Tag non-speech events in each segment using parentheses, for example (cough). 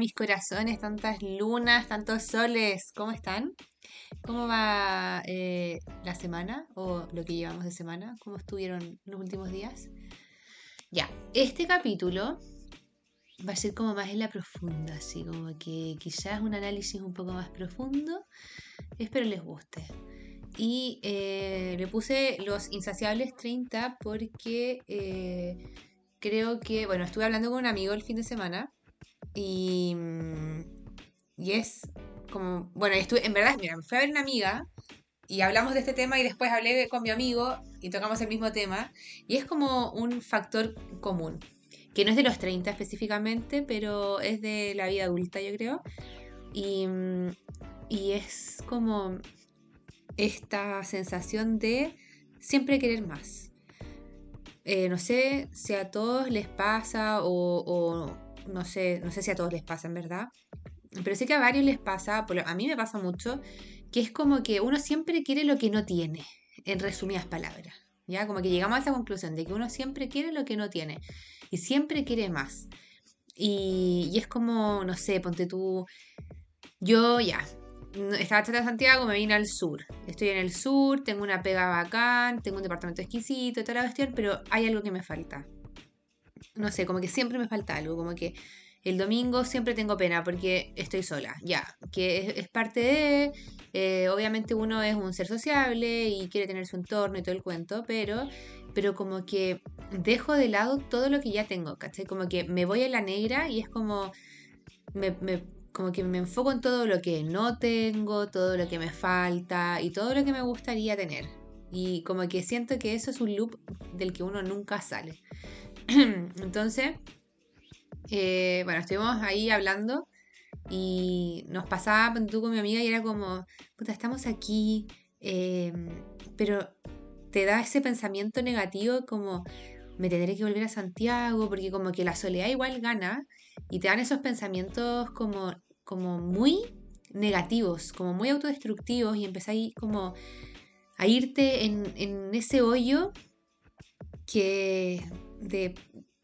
mis corazones, tantas lunas, tantos soles. ¿Cómo están? ¿Cómo va eh, la semana o lo que llevamos de semana? ¿Cómo estuvieron los últimos días? Ya, este capítulo va a ser como más en la profunda, así como que quizás un análisis un poco más profundo. Espero les guste. Y eh, le puse los insaciables 30 porque eh, creo que, bueno, estuve hablando con un amigo el fin de semana y, mm, y es como, bueno, estuve, en verdad, mira, fui a ver una amiga y hablamos de este tema y después hablé con mi amigo y tocamos el mismo tema y es como un factor común, que no es de los 30 específicamente, pero es de la vida adulta, yo creo. Y, mm, y es como esta sensación de siempre querer más eh, no sé si a todos les pasa o, no, sé, no sé si a todos les pasa en verdad, pero sé que a varios les pasa, a mí me pasa mucho, que es como que uno siempre quiere lo que no tiene, en resumidas palabras. ¿Ya? Como que llegamos a esa conclusión de que uno siempre quiere lo que no tiene y siempre quiere más. Y, es como, no sé, ponte tú, yo ya, estaba chata en Santiago, me vine al sur. Estoy en el sur, tengo una pega bacán, tengo un departamento exquisito toda la cuestión, pero hay algo que me falta. No sé, como que siempre me falta algo, como que el domingo siempre tengo pena porque estoy sola, ya, que es, parte de, eh, obviamente uno es un ser sociable y quiere tener su entorno y todo el cuento, pero, pero como que dejo de lado todo lo que ya tengo, ¿cachai? Como que me voy a la negra y es como, me como que me enfoco en todo lo que no tengo, todo lo que me falta y todo lo que me gustaría tener. Y como que siento que eso es un loop del que uno nunca sale. (clears throat) Entonces, eh, bueno, estuvimos ahí hablando y nos pasaba tú con mi amiga y era como, puta, estamos aquí, em, pero te da ese pensamiento negativo como, me tendré que volver a Santiago, porque como que la soledad igual gana y te dan esos pensamientos como, como muy negativos, como muy autodestructivos y empezáis como a irte en, en ese hoyo que de,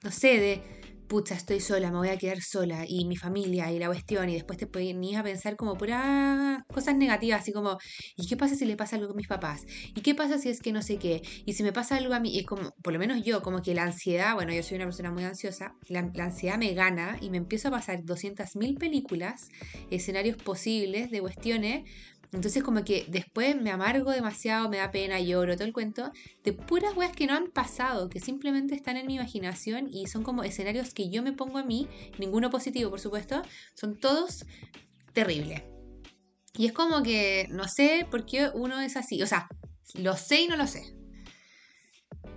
no sé, de pucha, estoy sola, me voy a quedar sola, y mi familia, y la cuestión, y después te ponías a pensar como puras cosas negativas, así como, ¿y qué pasa si le pasa algo a mis papás? ¿Y qué pasa si es que no sé qué? Y si me pasa algo a mí, y como, por lo menos yo, como que la ansiedad, bueno, yo soy una persona muy ansiosa, la, la ansiedad me gana y me empiezo a pasar 200.000 películas, escenarios posibles de cuestiones entonces como que después me amargo demasiado, me da pena, lloro, todo el cuento, de puras weas que no han pasado, que simplemente están en mi imaginación y son como escenarios que yo me pongo a mí, ninguno positivo por supuesto, son todos terribles. Y es como que no sé por qué uno es así, o sea, lo sé y no lo sé.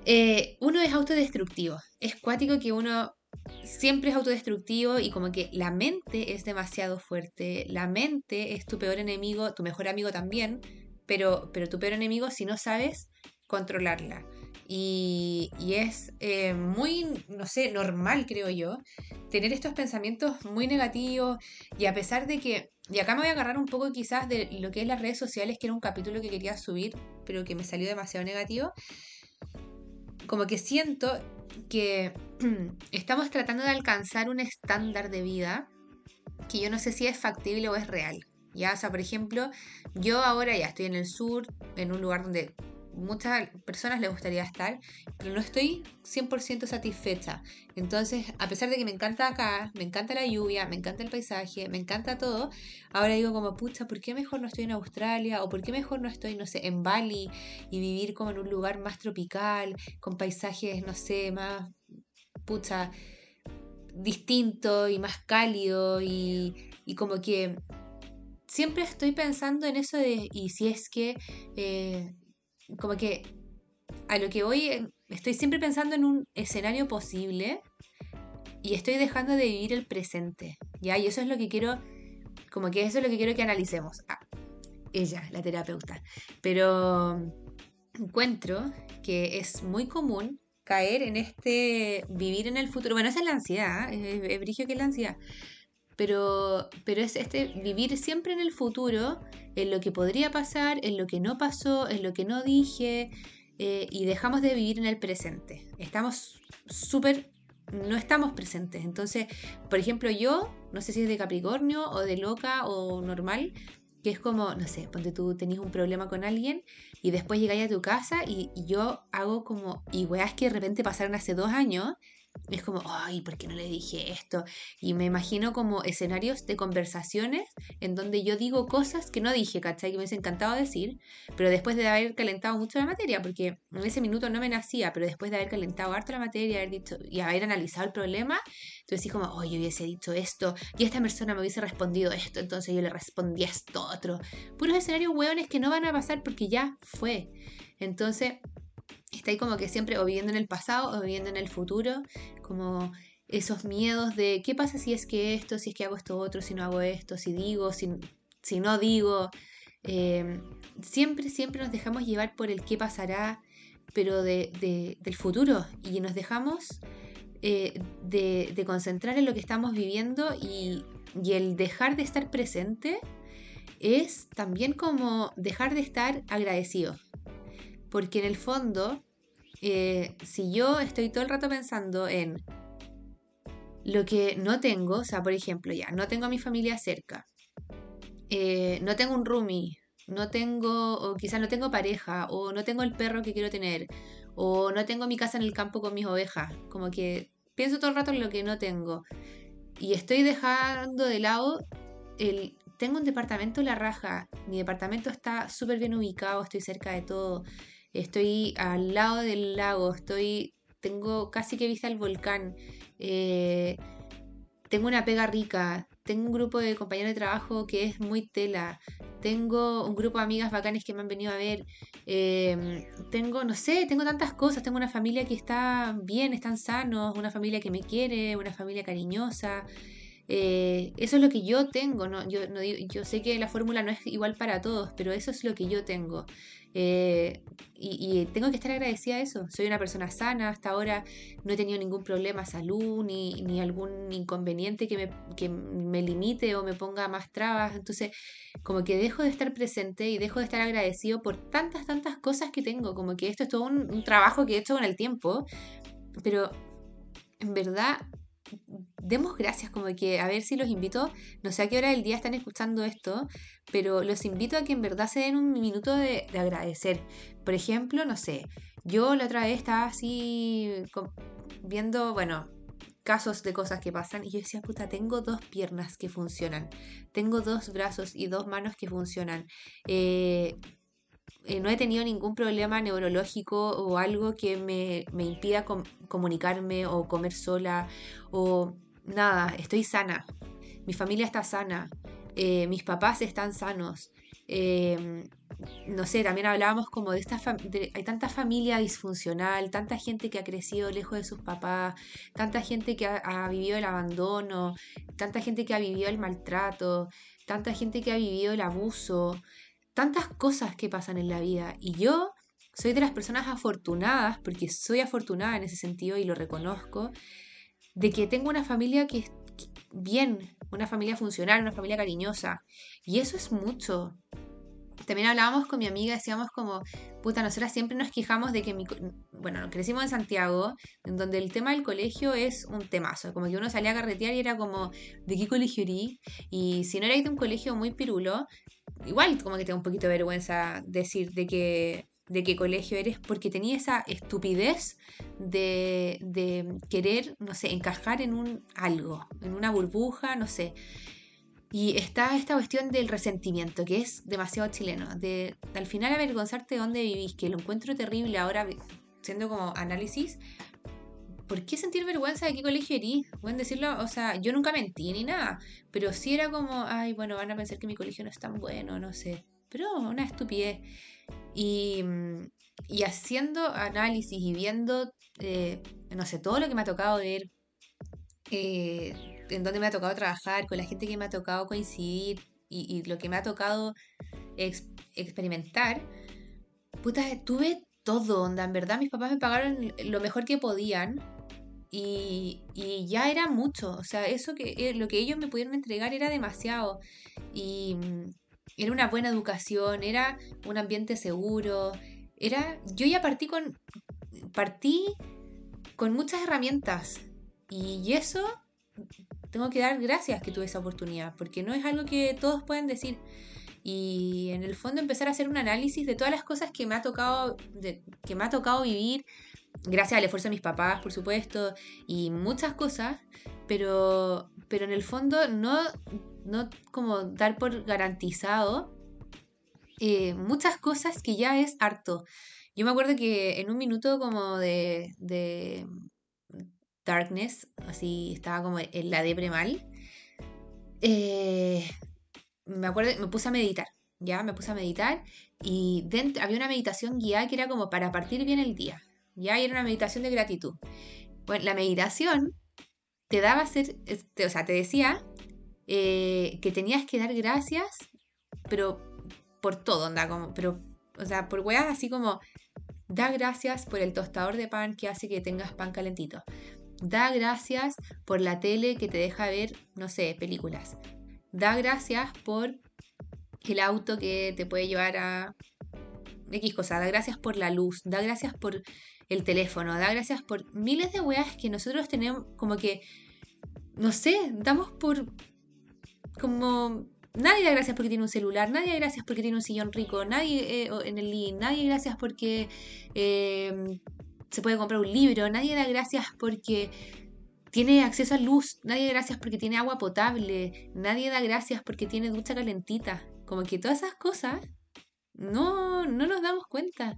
Eh, uno es autodestructivo, es cuático que uno siempre es autodestructivo y como que la mente es demasiado fuerte, la mente es tu peor enemigo, tu mejor amigo también, pero, pero tu peor enemigo si no sabes controlarla. Y, es eh, muy, no sé, normal, creo yo, tener estos pensamientos muy negativos y a pesar de que, y acá me voy a agarrar un poco quizás de lo que es las redes sociales, que era un capítulo que quería subir, pero que me salió demasiado negativo, como que siento que (clears throat) estamos tratando de alcanzar un estándar de vida que yo no sé si es factible o es real. Ya, o sea, por ejemplo, yo ahora ya estoy en el sur, en un lugar donde muchas personas les gustaría estar, pero no estoy 100% satisfecha. Entonces, a pesar de que me encanta acá, me encanta la lluvia, me encanta el paisaje, me encanta todo, ahora digo como, pucha, ¿por qué mejor no estoy en Australia? ¿O por qué mejor no estoy, no sé, en Bali y vivir como en un lugar más tropical, con paisajes, no sé, más, pucha, distinto y más cálido y, y como que siempre estoy pensando en eso de, y si es que eh, como que a lo que voy, eh, estoy siempre pensando en un escenario posible y estoy dejando de vivir el presente, ¿ya? Y eso es lo que quiero, como que eso es lo que quiero que analicemos. Ah, ella, la terapeuta. Pero encuentro que es muy común caer en este vivir en el futuro. Bueno, esa es la ansiedad, es, es brigio que es la ansiedad pero, pero es este vivir siempre en el futuro, en lo que podría pasar, en lo que no pasó, en lo que no dije, eh, y dejamos de vivir en el presente. Estamos súper no estamos presentes. Entonces, por ejemplo, yo, no sé si es de Capricornio o de loca o normal, que es como, no sé, ponte tú tenés un problema con alguien y después llegáis a tu casa y, yo hago como, y weas que de repente pasaron hace dos años es como, ay, ¿por qué no le dije esto? Y me imagino como escenarios de conversaciones en donde yo digo cosas que no dije, ¿cachai? Que me hubiese encantado decir, pero después de haber calentado mucho la materia, porque en ese minuto no me nacía, pero después de haber calentado harto la materia haber dicho, y haber analizado el problema, tú decís como, oh, yo hubiese dicho esto, y esta persona me hubiese respondido esto, entonces yo le respondí esto otro. Puros escenarios hueones que no van a pasar porque ya fue. Entonces, está ahí como que siempre o viviendo en el pasado o viviendo en el futuro, como esos miedos de qué pasa si es que esto, si es que hago esto otro, si no hago esto, si digo, si, si no digo. Em, siempre, siempre nos dejamos llevar por el qué pasará, pero de, del futuro y nos dejamos eh, de, de, concentrar en lo que estamos viviendo y, y el dejar de estar presente es también como dejar de estar agradecido. Porque en el fondo, eh, si yo estoy todo el rato pensando en lo que no tengo, o sea, por ejemplo, ya, no tengo a mi familia cerca, eh, no tengo un roomie, no tengo, o quizás no tengo pareja, o no tengo el perro que quiero tener, o no tengo mi casa en el campo con mis ovejas, como que pienso todo el rato en lo que no tengo. Y estoy dejando de lado el... Tengo un departamento la raja, mi departamento está súper bien ubicado, estoy cerca de todo estoy al lado del lago, estoy, tengo casi que vista el volcán, eh, tengo una pega rica, tengo un grupo de compañeros de trabajo que es muy tela, tengo un grupo de amigas bacanes que me han venido a ver, em, tengo, no sé, tengo tantas cosas, tengo una familia que está bien, están sanos, una familia que me quiere, una familia cariñosa. Eh, eso es lo que yo tengo, ¿no? Yo, no, yo sé que la fórmula no es igual para todos, pero eso es lo que yo tengo. Eh, y, tengo que estar agradecida a eso. Soy una persona sana, hasta ahora no he tenido ningún problema de salud ni, ni algún inconveniente que me, que me, limite o me ponga más trabas. Entonces, como que dejo de estar presente y dejo de estar agradecido por tantas, tantas cosas que tengo. Como que esto es todo un, un trabajo que he hecho con el tiempo. Pero en verdad demos gracias, como que a ver si los invito, no sé a qué hora del día están escuchando esto, pero los invito a que en verdad se den un minuto de, agradecer. Por ejemplo, no sé, yo la otra vez estaba así viendo, bueno, casos de cosas que pasan y yo decía, puta, tengo dos piernas que funcionan, tengo dos brazos y dos manos que funcionan. Eh, eh, no he tenido ningún problema neurológico o algo que me, impida comunicarme o comer sola o nada, estoy sana. Mi familia está sana, eh, mis papás están sanos. Em, no sé, también hablábamos como de esta hay tanta familia disfuncional, tanta gente que ha crecido lejos de sus papás, tanta gente que ha, vivido el abandono, tanta gente que ha vivido el maltrato, tanta gente que ha vivido el abuso tantas cosas que pasan en la vida y yo soy de las personas afortunadas, porque soy afortunada en ese sentido y lo reconozco, de que tengo una familia que es bien, una familia funcional, una familia cariñosa. Y eso es mucho. También hablábamos con mi amiga, decíamos como, puta, nosotras siempre nos quejamos de que mi... Bueno, crecimos en Santiago, en donde el tema del colegio es un temazo, como que uno salía a carretear y era como, ¿de qué colegio erí? Y si no erais de un colegio muy pirulo, igual como que tengo un poquito de vergüenza decir de que de qué colegio eres, porque tenía esa estupidez de, de, querer, no sé, encajar en un algo, en una burbuja, no sé. Y está esta cuestión del resentimiento, que es demasiado chileno, de al final avergonzarte de dónde vivís, que lo encuentro terrible ahora, siendo como análisis, ¿por qué sentir vergüenza de qué colegio erí? Pueden decirlo, o sea, yo nunca mentí ni nada, pero sí era como, ay, bueno, van a pensar que mi colegio no es tan bueno, no sé. Pero una estupidez. Y, y haciendo análisis y viendo, eh, no sé, todo lo que me ha tocado ver, eh, en donde me ha tocado trabajar, con la gente que me ha tocado coincidir y, lo que me ha tocado experimentar, puta, tuve todo, onda, en verdad mis papás me pagaron lo mejor que podían y, ya era mucho, o sea, eso que eh, lo que ellos me pudieron entregar era demasiado. Y mm, era una buena educación, era un ambiente seguro, era yo ya partí con partí con muchas herramientas Y eso tengo que dar gracias que tuve esa oportunidad, porque no es algo que todos pueden decir. Y en el fondo empezar a hacer un análisis de todas las cosas que me ha tocado, que me ha tocado vivir, gracias al esfuerzo de mis papás, por supuesto, y muchas cosas, pero, pero en el fondo no, no como dar por garantizado eh, muchas cosas que ya es harto. Yo me acuerdo que en un minuto como de, de darkness, así estaba como en la depre mal, eh, me acuerdo, me puse a meditar, ya, me puse a meditar y dentro, había una meditación guiada que era como para partir bien el día, ya, y era una meditación de gratitud. Bueno, la meditación te daba ser, o sea, te decía eh, que tenías que dar gracias, pero por todo, anda, como, pero, o sea, por weas así como, da gracias por el tostador de pan que hace que tengas pan calentito. Da gracias por la tele que te deja ver, no sé, películas. Da gracias por el auto que te puede llevar a X cosa. Da gracias por la luz. Da gracias por el teléfono. Da gracias por miles de weas que nosotros tenemos como que, no sé, damos por como Nadie da gracias porque tiene un celular, nadie da gracias porque tiene un sillón rico, nadie eh, en el link, nadie gracias porque eh, se puede comprar un libro, nadie da gracias porque tiene acceso a luz, nadie da gracias porque tiene agua potable, nadie da gracias porque tiene ducha calentita. Como que todas esas cosas no, no nos damos cuenta.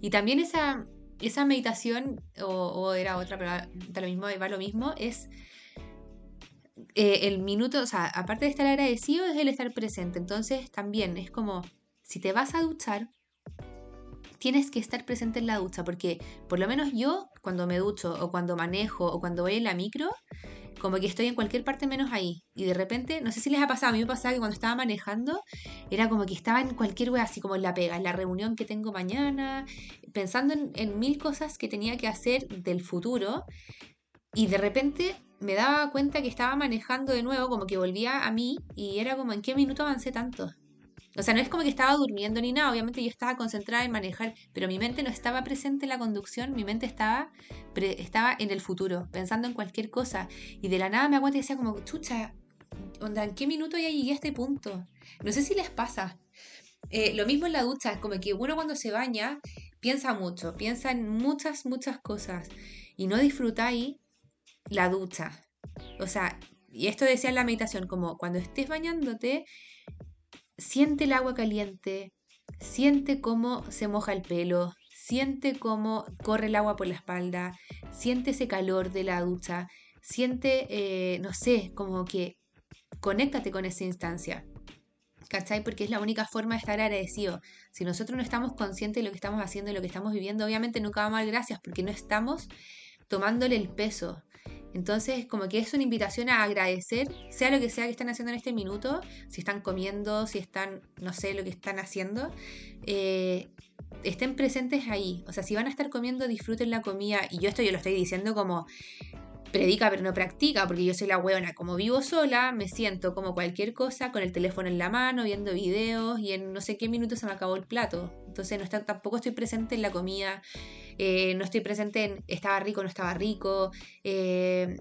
Y también esa, esa meditación, o, era otra, pero da lo mismo, va lo mismo, es eh, el minuto, o sea, aparte de estar agradecido, es el estar presente. Entonces también es como, si te vas a duchar, tienes que estar presente en la ducha, porque por lo menos yo, cuando me ducho, o cuando manejo, o cuando voy en la micro, como que estoy en cualquier parte menos ahí. Y de repente, no sé si les ha pasado, a mí me pasaba que cuando estaba manejando, era como que estaba en cualquier wea, así como en la pega, en la reunión que tengo mañana, pensando en, en mil cosas que tenía que hacer del futuro. Y de repente me daba cuenta que estaba manejando de nuevo, como que volvía a mí y era como, ¿en qué minuto avancé tanto? O sea, no es como que estaba durmiendo ni nada, obviamente yo estaba concentrada en manejar, pero mi mente no estaba presente en la conducción, mi mente estaba, estaba en el futuro, pensando en cualquier cosa. Y de la nada me aguanté y decía como, chucha, onda, ¿en qué minuto ya llegué a este punto? No sé si les pasa. Eh, lo mismo en la ducha, es como que uno cuando se baña piensa mucho, piensa en muchas, muchas cosas y no disfrutáis la ducha. O sea, y esto decía en la meditación, como cuando estés bañándote, siente el agua caliente, siente cómo se moja el pelo, siente cómo corre el agua por la espalda, siente ese calor de la ducha, siente, eh, no sé, como que conéctate con esa instancia. ¿Cachai? Porque es la única forma de estar agradecido. Si nosotros no estamos conscientes de lo que estamos haciendo y lo que estamos viviendo, obviamente nunca vamos a dar gracias porque no estamos tomándole el peso. Entonces, como que es una invitación a agradecer, sea lo que sea que están haciendo en este minuto, si están comiendo, si están, no sé, lo que están haciendo, eh, estén presentes ahí. O sea, si van a estar comiendo, disfruten la comida. Y yo esto yo lo estoy diciendo como predica pero no practica, porque yo soy la hueona. Como vivo sola, me siento como cualquier cosa, con el teléfono en la mano, viendo videos, y en no sé qué minutos se me acabó el plato. Entonces no está, tampoco estoy presente en la comida. Eh, no estoy presente en estaba rico, no estaba rico, eh,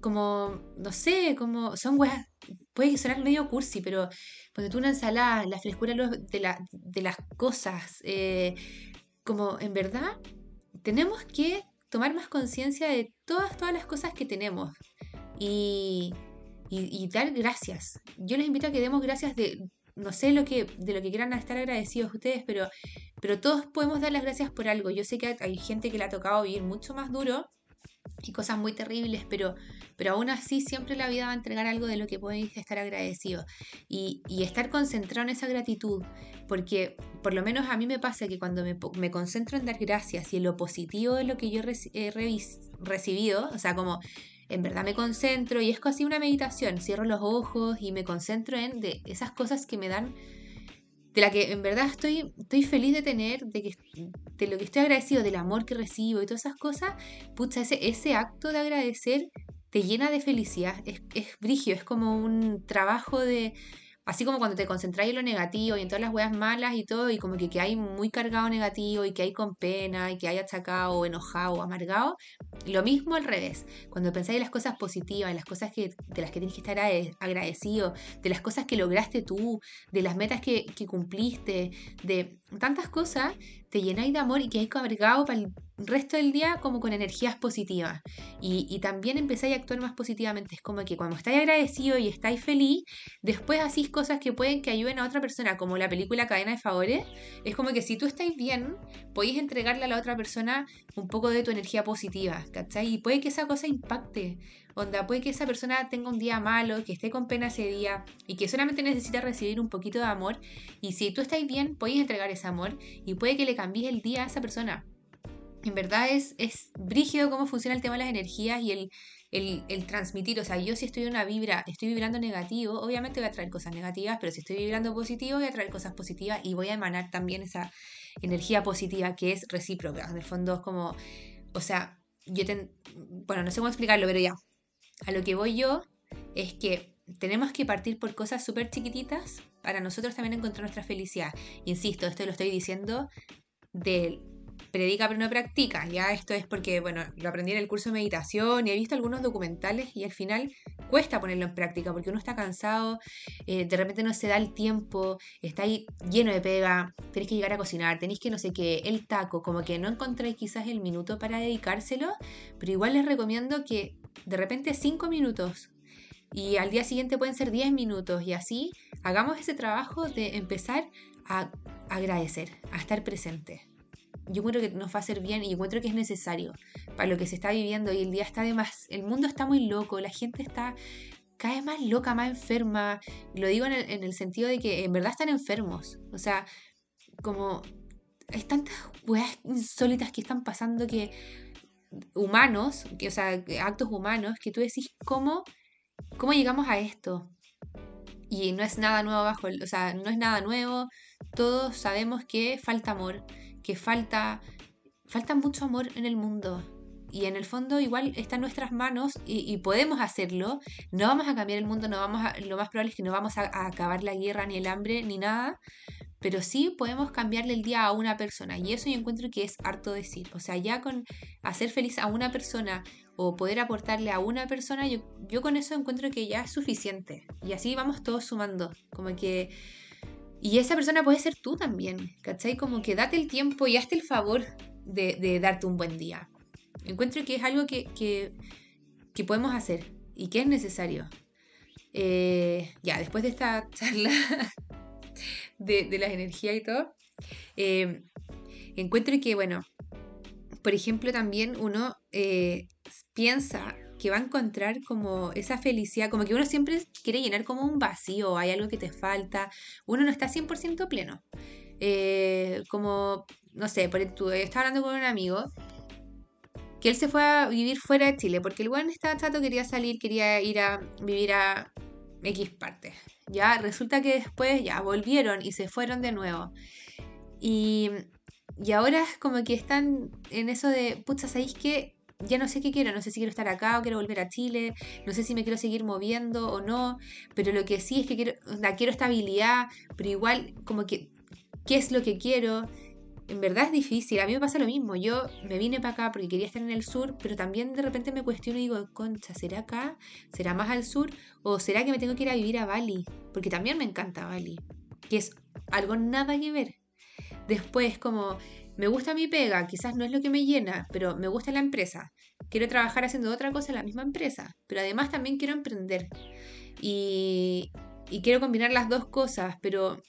como, no sé, como son weas, puede sonar medio cursi, pero cuando tú una ensalada, la frescura de, las cosas, eh, como en verdad tenemos que tomar más conciencia de todas, todas las cosas que tenemos y, y, dar gracias. Yo les invito a que demos gracias de, no sé lo que, de lo que quieran estar agradecidos ustedes, pero, pero todos podemos dar las gracias por algo. Yo sé que hay gente que le ha tocado vivir mucho más duro y cosas muy terribles, pero, pero aún así siempre la vida va a entregar algo de lo que podéis estar agradecidos y, y, estar concentrado en esa gratitud, porque por lo menos a mí me pasa que cuando me, me concentro en dar gracias y en lo positivo de lo que yo he recibido, o sea, como en verdad me concentro y es casi una meditación, cierro los ojos y me concentro en de esas cosas que me dan, de la que en verdad estoy, estoy feliz de tener, de, que, de lo que estoy agradecido, del amor que recibo y todas esas cosas, pucha, ese, ese acto de agradecer te llena de felicidad, es, es brigio, es como un trabajo de, Así como cuando te concentras en lo negativo y en todas las weas malas y todo, y como que, que hay muy cargado negativo y que hay con pena y que hay achacado enojado amargado, lo mismo al revés. Cuando pensáis en las cosas positivas, en las cosas que, de las que tienes que estar agradecido, de las cosas que lograste tú, de las metas que cumpliste, de tantas cosas, te llenáis de amor y que hay amargado para el resto del día como con energías positivas. Y, también empezáis a actuar más positivamente. Es como que cuando estáis agradecido y estáis feliz, después hacéis cosas que pueden que ayuden a otra persona, como la película Cadena de Favores. Es como que si tú estáis bien, podéis entregarle a la otra persona un poco de tu energía positiva, ¿cachai? Y puede que esa cosa impacte. Onda, puede que esa persona tenga un día malo, que esté con pena ese día y que solamente necesita recibir un poquito de amor. Y si tú estás bien, podéis entregar ese amor y puede que le cambies el día a esa persona. En verdad es, es brígido cómo funciona el tema de las energías y el, el, transmitir. O sea, yo si estoy en una vibra, estoy vibrando negativo, obviamente voy a traer cosas negativas, pero si estoy vibrando positivo, voy a traer cosas positivas y voy a emanar también esa energía positiva que es recíproca. En el fondo es como, o sea, yo bueno, no sé cómo explicarlo, pero ya, a lo que voy yo es que tenemos que partir por cosas súper chiquititas para nosotros también encontrar nuestra felicidad. Insisto, esto lo estoy diciendo de predica pero no practica. Ya esto es porque, bueno, lo aprendí en el curso de meditación y he visto algunos documentales y al final cuesta ponerlo en práctica porque uno está cansado, eh, de repente no se da el tiempo, está ahí lleno de pega, tenés que llegar a cocinar, tenéis que no sé qué, el taco, como que no encontráis quizás el minuto para dedicárselo, pero igual les recomiendo que de repente 5 minutos y al día siguiente pueden ser 10 minutos y así hagamos ese trabajo de empezar a agradecer, a estar presente. Yo creo que nos va a hacer bien y encuentro que es necesario para lo que se está viviendo y el día está de más, el mundo está muy loco, la gente está cada vez más loca, más enferma. Lo digo en el, en el sentido de que en verdad están enfermos. O sea, como hay tantas weas insólitas que están pasando que humanos, que, o sea, actos humanos, que tú decís, ¿cómo, ¿cómo llegamos a esto? Y no es nada nuevo bajo, o sea, no es nada nuevo, todos sabemos que falta amor, que falta, falta mucho amor en el mundo. Y en el fondo igual está en nuestras manos y, podemos hacerlo. No vamos a cambiar el mundo, no vamos a, lo más probable es que no vamos a acabar la guerra, ni el hambre, ni nada, pero sí podemos cambiarle el día a una persona y eso yo encuentro que es harto decir. O sea, ya con hacer feliz a una persona o poder aportarle a una persona, yo, yo con eso encuentro que ya es suficiente. Y así vamos todos sumando. Como que... Y esa persona puede ser tú también, ¿cachai? Como que date el tiempo y hazte el favor de, darte un buen día. Encuentro que es algo que, que, podemos hacer y que es necesario. Eh, ya, después de esta (laughs) charla de, las energías y todo, eh, encuentro que, bueno, por ejemplo, también uno eh, piensa que va a encontrar como esa felicidad, como que uno siempre quiere llenar como un vacío, hay algo que te falta, uno no está 100% pleno. Eh, como, no sé, por ejemplo, estaba hablando con un amigo que él se fue a vivir fuera de Chile, porque el buen estaba chato, quería salir, quería ir a vivir a X parte. Ya resulta que después ya volvieron y se fueron de nuevo. Y, y ahora es como que están en eso de, pucha, ¿sabéis qué? Ya no sé qué quiero, no sé si quiero estar acá o quiero volver a Chile, no sé si me quiero seguir moviendo o no, pero lo que sí es que quiero, la quiero estabilidad, pero igual como que, ¿qué es lo que quiero? En verdad es difícil. A mí me pasa lo mismo. Yo me vine para acá porque quería estar en el sur, pero también de repente me cuestiono y digo, concha, ¿será acá? ¿Será más al sur? ¿O será que me tengo que ir a vivir a Bali? Porque también me encanta Bali, que es algo nada que ver. Después, como me gusta mi pega, quizás no es lo que me llena, pero me gusta la empresa. Quiero trabajar haciendo otra cosa en la misma empresa, pero además también quiero emprender. Y, quiero combinar las dos cosas, pero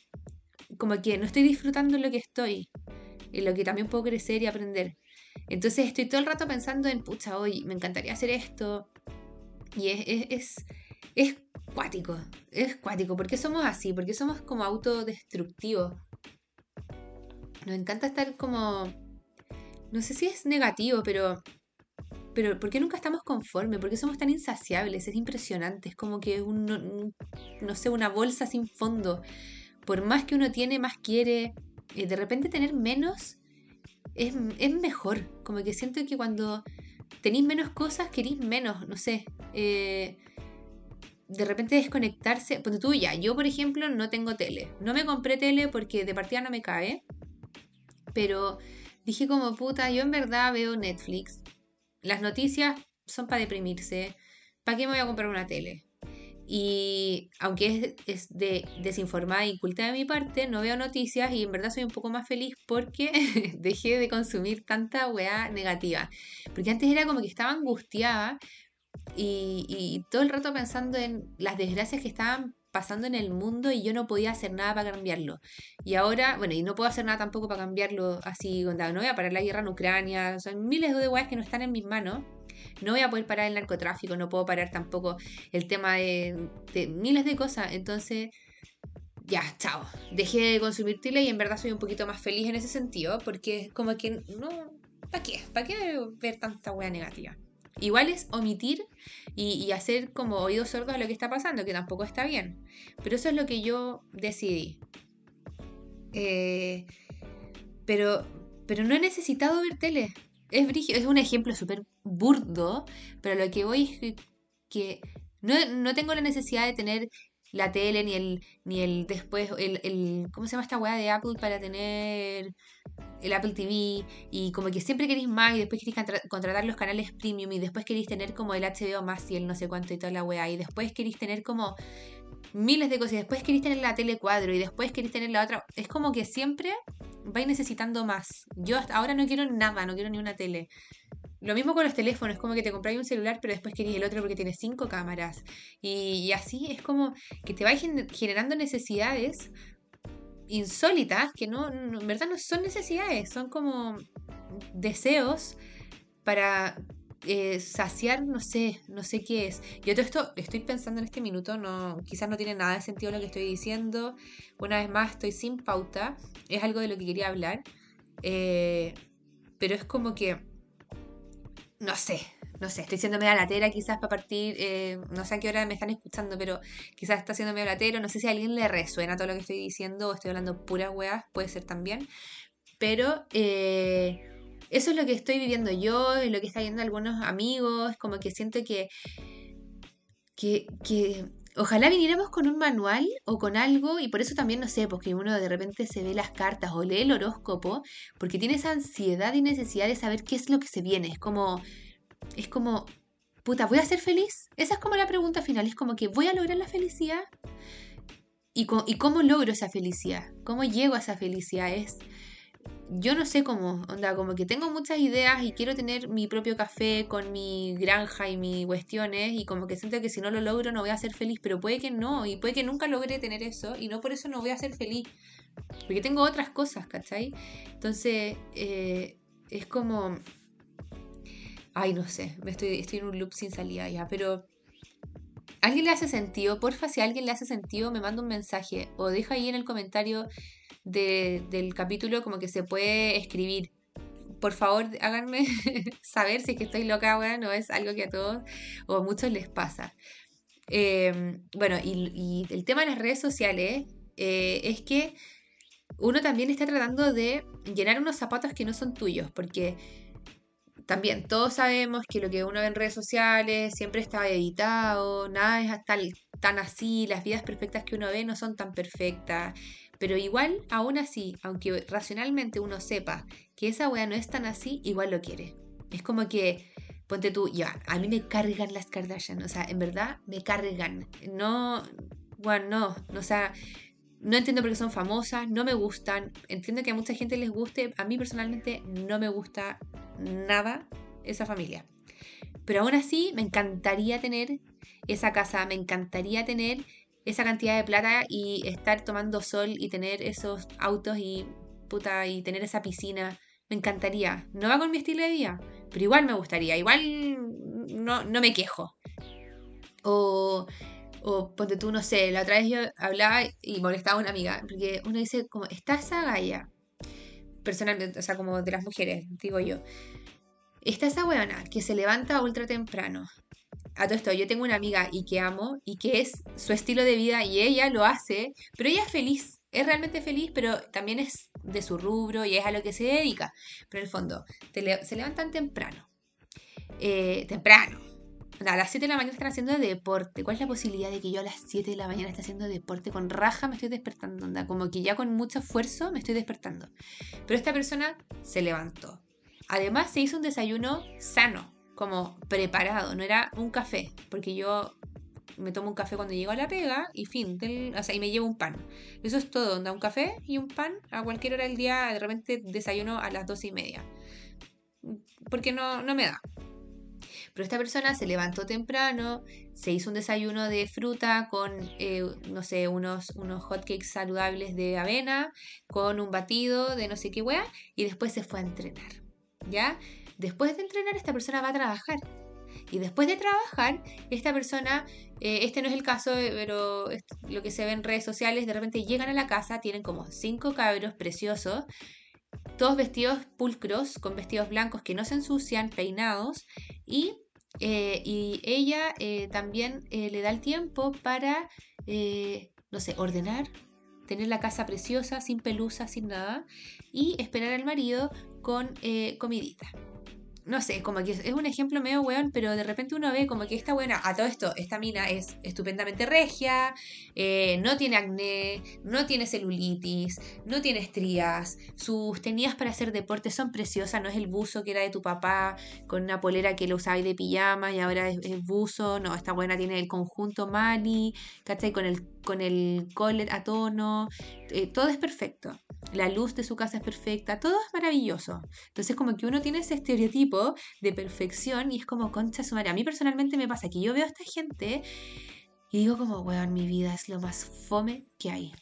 como que no estoy disfrutando lo que estoy en lo que también puedo crecer y aprender. Entonces estoy todo el rato pensando en, pucha, hoy me encantaría hacer esto. Y es, es, es, cuático, es cuático. ¿Por qué somos así? Porque somos como autodestructivos. Nos encanta estar como... No sé si es negativo, pero... Pero ¿por qué nunca estamos conformes? ¿Por qué somos tan insaciables? Es impresionante. Es como que un, no sé, una bolsa sin fondo. Por más que uno tiene, más quiere de repente tener menos es, mejor. Como que siento que cuando tenéis menos cosas, queréis menos, no sé. Eh, de repente desconectarse. Porque tú ya, yo por ejemplo no tengo tele. No me compré tele porque de partida no me cae. Pero dije como puta, yo en verdad veo Netflix. Las noticias son para deprimirse. ¿Para qué me voy a comprar una tele? Y aunque es, de desinformada y culta de mi parte, no veo noticias y en verdad soy un poco más feliz porque (laughs) dejé de consumir tanta weá negativa. Porque antes era como que estaba angustiada y, todo el rato pensando en las desgracias que estaban pasando en el mundo y yo no podía hacer nada para cambiarlo. Y ahora, bueno, y no puedo hacer nada tampoco para cambiarlo así, no voy a parar la guerra en Ucrania, son miles de weas que no están en mis manos. No voy a poder parar el narcotráfico, no puedo parar tampoco el tema de, miles de cosas. Entonces, ya, chao. Dejé de consumir tele y en verdad soy un poquito más feliz en ese sentido, porque es como que no, ¿para qué? ¿Para qué ver tanta wea negativa? Igual es omitir y, hacer como oídos sordos a lo que está pasando, que tampoco está bien. Pero eso es lo que yo decidí. Eh, pero, pero no he necesitado ver tele. Es, un ejemplo súper burdo, pero lo que voy es que, no, no, tengo la necesidad de tener la tele ni el, ni el después, el, el, ¿cómo se llama esta weá de Apple para tener el Apple TV y como que siempre queréis más y después queréis contratar los canales premium y después queréis tener como el HBO más y el no sé cuánto y toda la weá y después queréis tener como miles de cosas y después queréis tener la tele cuadro y después queréis tener la otra. Es como que siempre vais necesitando más. Yo hasta ahora no quiero nada, no quiero ni una tele. Lo mismo con los teléfonos, es como que te compráis un celular, pero después queréis el otro porque tiene cinco cámaras. Y, así es como que te vais generando necesidades insólitas que no, en verdad no son necesidades, son como deseos para eh, saciar, no sé, no sé qué es. Yo todo esto estoy pensando en este minuto, no, quizás no tiene nada de sentido lo que estoy diciendo. Una vez más, estoy sin pauta, es algo de lo que quería hablar. Eh, pero es como que, no sé, no sé, estoy siendo media latera quizás para partir, eh, no sé a qué hora me están escuchando, pero quizás está siendo medio latero, no sé si a alguien le resuena todo lo que estoy diciendo o estoy hablando puras weas, puede ser también, pero eso es lo que estoy viviendo yo, es lo que están viendo algunos amigos, como que siento que, que, que ojalá viniéramos con un manual o con algo, y por eso también no sé, porque uno de repente se ve las cartas o lee el horóscopo, porque tiene esa ansiedad y necesidad de saber qué es lo que se viene. Es como, es como, puta, ¿voy a ser feliz? Esa es como la pregunta final, es como que ¿voy a lograr la felicidad? ¿Y, y cómo logro esa felicidad? ¿Cómo llego a esa felicidad? Es, yo no sé cómo, onda, como que tengo muchas ideas y quiero tener mi propio café con mi granja y mis cuestiones y como que siento que si no lo logro no voy a ser feliz, pero puede que no y puede que nunca logre tener eso y no por eso no voy a ser feliz, porque tengo otras cosas, ¿cachai? Entonces, eh, es como Ay, no sé, me estoy, estoy en un loop sin salida ya, pero ¿alguien le hace sentido? Porfa, si a alguien le hace sentido, me manda un mensaje o deja ahí en el comentario del capítulo como que se puede escribir. Por favor, háganme (laughs) saber si es que estoy loca, ahora no es algo que a todos o a muchos les pasa. Em, bueno, y, el tema de las redes sociales eh, es que uno también está tratando de llenar unos zapatos que no son tuyos, porque también todos sabemos que lo que uno ve en redes sociales siempre está editado, nada es hasta tan así, las vidas perfectas que uno ve no son tan perfectas, pero igual, aún así, aunque racionalmente uno sepa que esa wea no es tan así, igual lo quiere. Es como que, ponte tú, ya, a mí me cargan las Kardashian, o sea, en verdad me cargan. No, bueno, no, o sea, no entiendo por qué son famosas, no me gustan. Entiendo que a mucha gente les guste. A mí personalmente no me gusta nada esa familia. Pero aún así me encantaría tener esa casa, me encantaría tener esa cantidad de plata y estar tomando sol y tener esos autos y puta y tener esa piscina. Me encantaría. No va con mi estilo de vida, pero igual me gustaría. Igual no, no me quejo. O o ponte tú, no sé, la otra vez yo hablaba y molestaba a una amiga, porque uno dice, como, está esa galla, personalmente, o sea, como de las mujeres, digo yo, está esa weona que se levanta ultra temprano. A todo esto, yo tengo una amiga y que amo y que es su estilo de vida y ella lo hace, pero ella es feliz, es realmente feliz, pero también es de su rubro y es a lo que se dedica. Pero en el fondo, se levantan temprano. Eh, temprano, a las 7 de la mañana están haciendo deporte. ¿Cuál es la posibilidad de que yo a las 7 de la mañana esté haciendo deporte? Con raja me estoy despertando, onda, como que ya con mucho esfuerzo me estoy despertando. Pero esta persona se levantó. Además se hizo un desayuno sano, como preparado, no era un café, porque yo me tomo un café cuando llego a la pega y fin, o sea, me llevo un pan. Eso es todo, onda, un café y un pan a cualquier hora del día, de repente desayuno a las 12 y media. Porque no, no me da. Pero esta persona se levantó temprano, se hizo un desayuno de fruta con, eh, no sé, unos, unos hotcakes saludables de avena, con un batido de no sé qué wea, y después se fue a entrenar. ¿Ya? Después de entrenar, esta persona va a trabajar. Y después de trabajar, esta persona, eh, este no es el caso, pero lo que se ve en redes sociales, de repente llegan a la casa, tienen como cinco cabros preciosos, todos vestidos pulcros, con vestidos blancos que no se ensucian, peinados, y eh, ella eh, también eh, le da el tiempo para, no sé, ordenar, tener la casa preciosa, sin pelusa, sin nada, y esperar al marido con comidita no sé, como que es un ejemplo medio weón, pero de repente uno ve como que esta buena, a todo esto, esta mina es estupendamente regia, eh, no tiene acné, no tiene celulitis, no tiene estrías, sus tenías para hacer deporte son preciosas, no es el buzo que era de tu papá con una polera que lo usaba de pijama y ahora es, buzo, no, esta buena tiene el conjunto Mali, ¿cachai? Con el, con el collet a tono, eh, todo es perfecto la luz de su casa es perfecta, todo es maravilloso. Entonces como que uno tiene ese estereotipo de perfección y es como concha su madre. A mí personalmente me pasa que yo veo a esta gente y digo como, weón, mi vida es lo más fome que hay.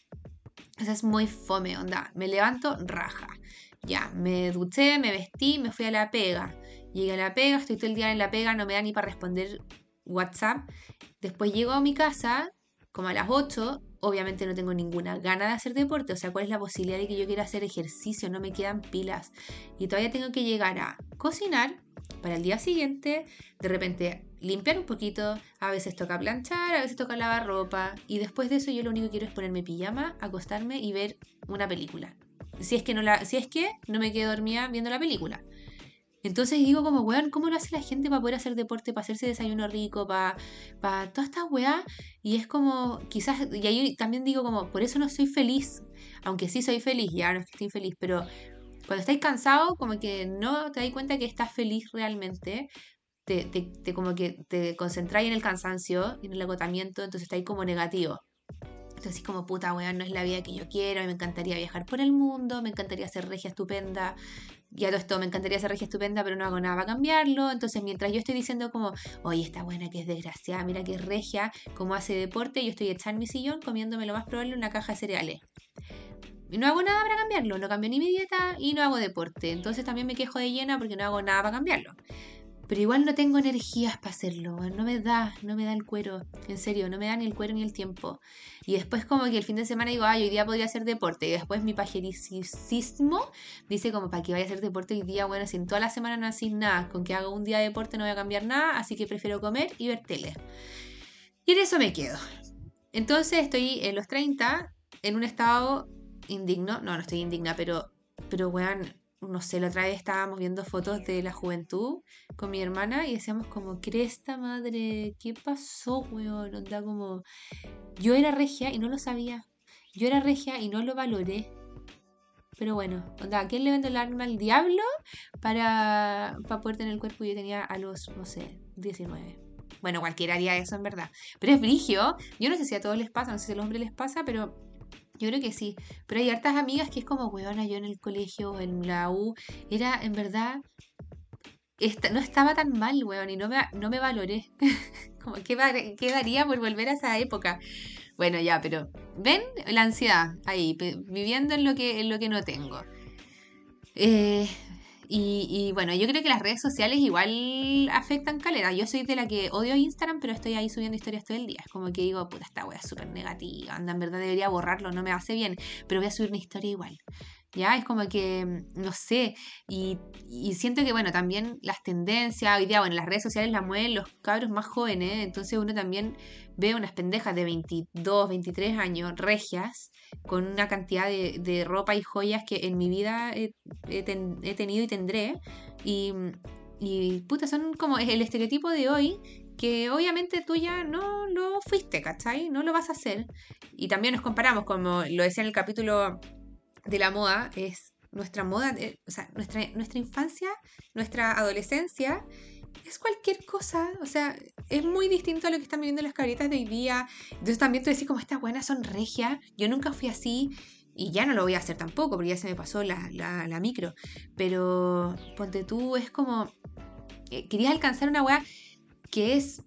O sea, es muy fome, onda. Me levanto, raja. Ya, me duché, me vestí, me fui a la pega. Llegué a la pega, estoy todo el día en la pega, no me da ni para responder WhatsApp. Después llego a mi casa, como a las 8, obviamente no tengo ninguna gana de hacer deporte, o sea, ¿cuál es la posibilidad de que yo quiera hacer ejercicio? No me quedan pilas. Y todavía tengo que llegar a cocinar para el día siguiente, de repente limpiar un poquito, a veces toca planchar, a veces toca lavar ropa, y después de eso yo lo único que quiero es ponerme pijama, acostarme y ver una película. Si es que no la, si es que no me quedo dormida viendo la película. Entonces digo como, weón, ¿cómo lo hace la gente para poder hacer deporte, para hacerse desayuno rico, para, para todas estas weas? Y es como, quizás, y ahí también digo como, por eso no soy feliz, aunque sí soy feliz, ya no estoy feliz, pero cuando estáis cansado, como que no te das cuenta que estás feliz realmente, te, te, como que te concentráis en el cansancio, en el agotamiento, entonces estáis como negativo. Entonces, como puta, weón, no es la vida que yo quiero, me encantaría viajar por el mundo, me encantaría ser regia estupenda, y a todo esto me encantaría ser regia estupenda, pero no hago nada para cambiarlo. Entonces, mientras yo estoy diciendo como, oye, está buena que es desgraciada, mira que es regia, como hace deporte, yo estoy echando mi sillón comiéndome lo más probable una caja de cereales. Y no hago nada para cambiarlo, no cambio ni mi dieta y no hago deporte. Entonces también me quejo de llena porque no hago nada para cambiarlo pero igual no tengo energías para hacerlo, no me da, no me da el cuero, en serio, no me da ni el cuero ni el tiempo. Y después como que el fin de semana digo, ay, hoy día podría hacer deporte, y después mi pajericismo dice como, para que vaya a hacer deporte hoy día, bueno, si en toda la semana no haces nada, con que haga un día de deporte no voy a cambiar nada, así que prefiero comer y ver tele. Y en eso me quedo. Entonces estoy en los 30, en un estado indigno, no, no estoy indigna, pero, pero, weón, no sé, la otra vez estábamos viendo fotos de la juventud con mi hermana y decíamos como, cresta madre, ¿qué pasó, weón? Onda como, yo era regia y no lo sabía. Yo era regia y no lo valoré. Pero bueno, onda, ¿a quién le vende el arma al diablo para, para poder tener el cuerpo yo tenía a los, no sé, 19? Bueno, cualquiera haría eso en verdad. Pero es brigio. Yo no sé si a todos les pasa, no sé si a los hombres les pasa, pero yo creo que sí. Pero hay hartas amigas que es como, weona, yo en el colegio, en la U, era en verdad. no estaba tan mal, weón, y no me, no me valoré. (laughs) como, ¿qué, ¿qué daría por volver a esa época? Bueno, ya, pero ven la ansiedad ahí, viviendo en lo que, en lo que no tengo. Eh, y, bueno, yo creo que las redes sociales igual afectan calera. Yo soy de la que odio Instagram, pero estoy ahí subiendo historias todo el día. Es como que digo, puta, esta wea es súper negativa. Anda, en verdad debería borrarlo, no me hace bien. Pero voy a subir una historia igual. ¿ya? Es como que, mm, no sé, y, siento que, bueno, también las tendencias, hoy día, bueno, las redes sociales las mueven los cabros más jóvenes, entonces uno también ve unas pendejas de 22, 23 años, regias, con una cantidad de, ropa y joyas que en mi vida he, tenido y tendré, y, y puta, son como el estereotipo de hoy que obviamente tú ya no lo fuiste, ¿cachai? No lo vas a hacer. Y también nos comparamos, como lo decía en el capítulo de la moda, es nuestra moda, eh, o sea, nuestra, nuestra infancia, nuestra adolescencia es cualquier cosa, o sea, es muy distinto a lo que están viviendo las cabritas de hoy día. Entonces también tú decís como estas buenas son regia, yo nunca fui así y ya no lo voy a hacer tampoco porque ya se me pasó la, la, micro. Pero ponte tú, es como, eh, querías alcanzar una weá que es,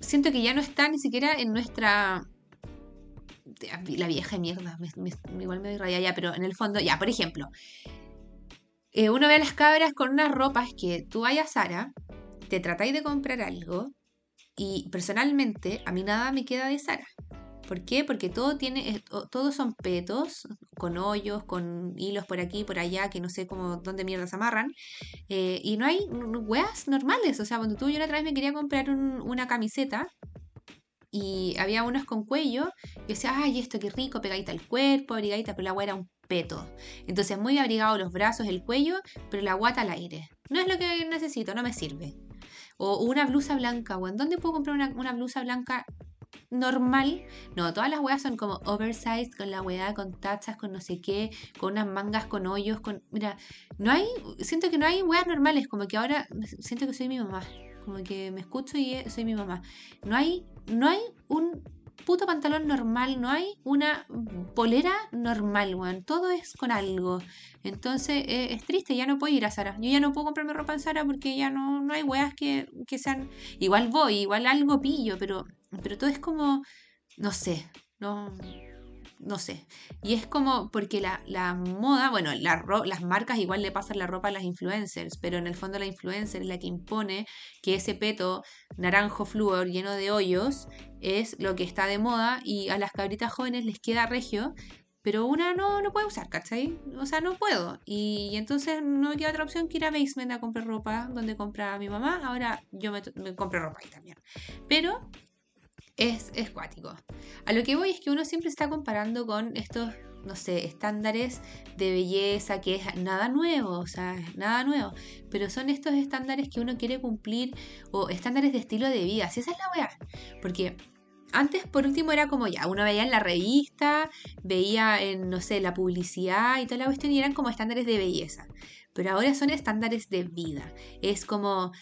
siento que ya no está ni siquiera en nuestra... La vieja mierda, igual me doy raya ya, pero en el fondo, ya, por ejemplo, eh, uno ve a las cabras con unas ropas que tú vayas a Sara te tratáis de comprar algo y personalmente a mí nada me queda de Sara. ¿Por qué? Porque todo tiene, todos son petos, con hoyos, con hilos por aquí, por allá, que no sé cómo, dónde mierdas amarran. Eh, y no hay weas normales. O sea, cuando tú yo otra vez me quería comprar una camiseta y había unos con cuello, y decía, ay, esto qué rico, pegadita al cuerpo, abrigadita, pero la wea era un peto. Entonces, muy abrigado los brazos, el cuello, pero la guata al aire. No es lo que necesito, no me sirve. O una blusa blanca, weón. ¿Dónde puedo comprar una, blusa blanca normal. No, todas las weas son como oversized, con la weá, con tachas, con no sé qué, con unas mangas con hoyos, con. Mira, no hay. Siento que no hay weas normales, como que ahora siento que soy mi mamá. Como que me escucho y soy mi mamá. No hay. No hay un puto pantalón normal, no hay una polera normal, weón. Todo es con algo. Entonces eh, es triste, ya no puedo ir a Sara. Yo ya no puedo comprarme ropa en Sara porque ya no, no hay weas que, que sean. Igual voy, igual algo pillo, pero, pero todo es como. No sé. No, no sé. Y es como porque la, la moda, bueno, la las marcas igual le pasan la ropa a las influencers, pero en el fondo la influencer es la que impone que ese peto naranjo flúor lleno de hoyos es lo que está de moda y a las cabritas jóvenes les queda regio, pero una no, no puede usar, ¿cachai? O sea, no puedo. Y, entonces no había otra opción que ir a Basement a comprar ropa donde compra mi mamá. Ahora yo me, me compro ropa ahí también. Pero es, es cuático. A lo que voy es que uno siempre está comparando con estos, no sé, estándares de belleza, que es nada nuevo, o sea, nada nuevo. Pero son estos estándares que uno quiere cumplir, o estándares de estilo de vida. Si esa es la weá. Porque antes, por último, era como ya, uno veía en la revista, veía en, no sé, la publicidad y toda la cuestión, y eran como estándares de belleza. Pero ahora son estándares de vida. Es como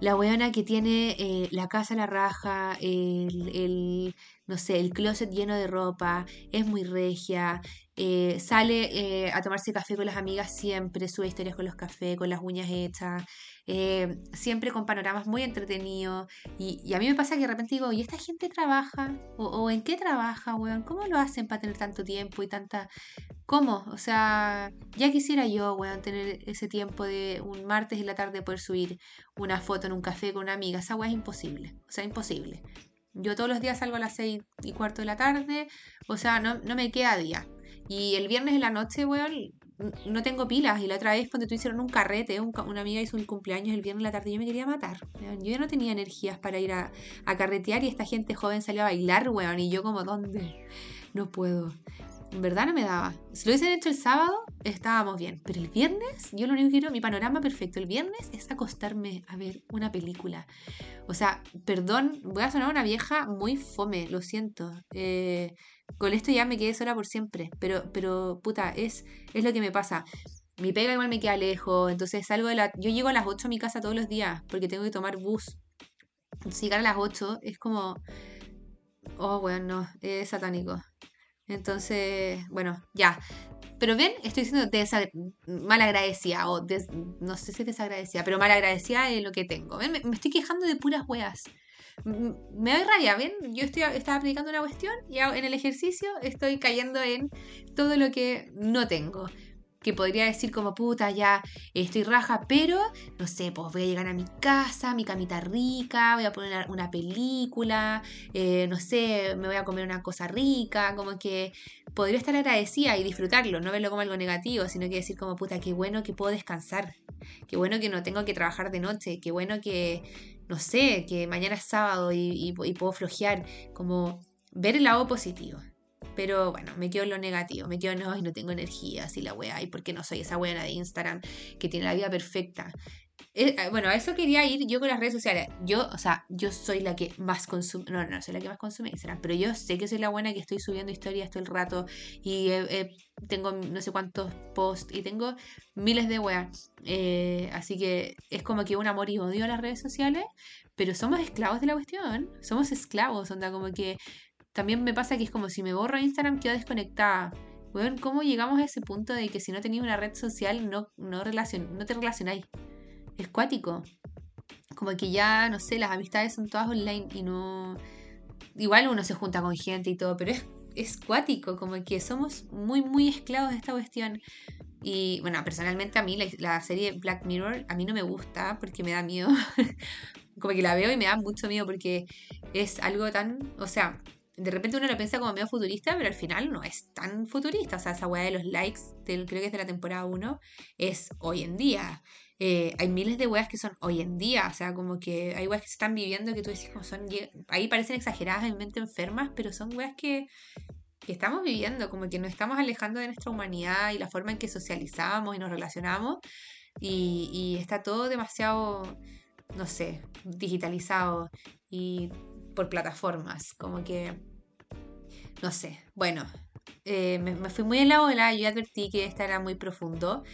la weona que tiene eh, la casa a la raja, el, no sé, el closet lleno de ropa, es muy regia, eh, sale eh, a tomarse café con las amigas siempre, sube historias con los cafés, con las uñas hechas, siempre con panoramas muy entretenidos. Y, a mí me pasa que de repente digo, ¿y esta gente trabaja? ¿O, en qué trabaja, weón? ¿Cómo lo hacen para tener tanto tiempo y tanta... ¿Cómo? O sea, ya quisiera yo, weón, tener ese tiempo de un martes en la tarde poder subir una foto en un café con una amiga. Esa weá es imposible. O sea, imposible. Yo todos los días salgo a las seis y cuarto de la tarde. O sea, no, no me queda día. Y el viernes en la noche, weón, no tengo pilas. Y la otra vez, cuando tú hicieron un carrete, una amiga hizo un cumpleaños el viernes en la tarde, yo me quería matar. Yo ya no tenía energías para ir a, a carretear y esta gente joven salió a bailar, weón. Y yo como, ¿dónde? No puedo. En verdad no me daba. Si lo hubiesen hecho el sábado, estábamos bien. Pero el viernes, yo lo único que quiero, mi panorama perfecto el viernes es acostarme a ver una película. O sea, perdón, voy a sonar una vieja muy fome, lo siento. Eh, con esto ya me quedé sola por siempre. Pero, pero puta, es, es lo que me pasa. Mi pega igual me queda lejos, entonces salgo de la... Yo llego a las 8 a mi casa todos los días porque tengo que tomar bus. Entonces llegar a las 8 es como... Oh, bueno, no, es satánico. Entonces, bueno, ya. Pero ven, estoy diciendo malagradecida, o no sé si desagradecida, pero malagradecida de lo que tengo. ¿Ven? Me, estoy quejando de puras weas. Me da rabia, ¿ven? Yo estoy, estaba aplicando una cuestión y en el ejercicio estoy cayendo en todo lo que no tengo que podría decir como puta, ya estoy raja, pero no sé, pues voy a llegar a mi casa, mi camita rica, voy a poner una película, eh, no sé, me voy a comer una cosa rica, como que podría estar agradecida y disfrutarlo, no verlo como algo negativo, sino que decir como puta, qué bueno que puedo descansar, qué bueno que no tengo que trabajar de noche, qué bueno que, no sé, que mañana es sábado y, y puedo flojear, como ver el lado positivo. Pero bueno, me quedo en lo negativo, me quedo en, no, no tengo energía, así la wea, y porque no soy esa buena de Instagram que tiene la vida perfecta. eh, eh, bueno, a eso quería ir yo con las redes sociales. Yo, o sea, yo soy la que más consume, no, no, soy la que más consume Instagram, pero yo sé que soy la buena que estoy subiendo historias todo el rato y tengo no sé cuántos posts y tengo miles de weas. Eh, así que es como que un amor y odio a las redes sociales, pero somos esclavos de la cuestión. Somos esclavos, onda, como que también me pasa que es como si me borro Instagram quedo desconectada. Bueno, ¿cómo llegamos a ese punto de que si no tenéis una red social no, no, no te relacionáis? es cuático. Como que ya, no sé, las amistades son todas online y no... Igual uno se junta con gente y todo, pero es, es cuático, como que somos muy, muy esclavos de esta cuestión. Y bueno, personalmente a mí la, serie Black Mirror a mí no me gusta porque me da miedo. (laughs) como que la veo y me da mucho miedo porque es algo tan, o sea, de repente uno lo piensa como medio futurista, pero al final no es tan futurista. O sea, esa weá de los likes, creo que es de la temporada 1, es hoy en día. Eh, hay miles de weas que son hoy en día, o sea, como que hay weas que se están viviendo que tú dices como son, ahí parecen exageradas, en mente enfermas, pero son weas que, estamos viviendo, como que nos estamos alejando de nuestra humanidad y la forma en que socializamos y nos relacionamos, y está todo demasiado, no sé, digitalizado y por plataformas, como que, no sé, bueno, eh, me, fui muy en la ola, yo advertí que esta era muy profundo.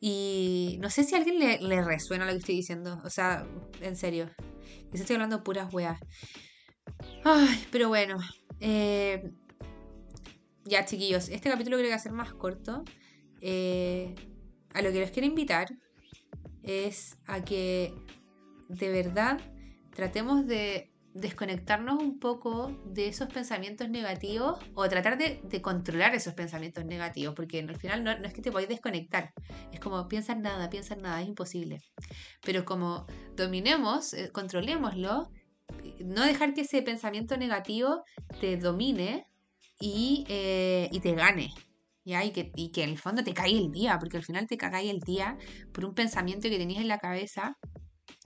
Y no sé si a alguien le, resuena lo que estoy diciendo. O sea, en serio. Que estoy hablando puras weas. Ay, pero bueno. Eh, ya, chiquillos. Este capítulo creo que va a ser más corto. Eh, a lo que los quiero invitar es a que de verdad tratemos de desconectarnos un poco de esos pensamientos negativos o tratar de, controlar esos pensamientos negativos, porque al final no, es que te a desconectar, es como piensa nada, piensa nada, es imposible. Pero como dominemos, eh, controlémoslo, no dejar que ese pensamiento negativo te domine y, eh, y te gane. ¿Ya? Y, que, y que en el fondo te caiga el día, porque al final te cagáis el día por un pensamiento que tenías en la cabeza,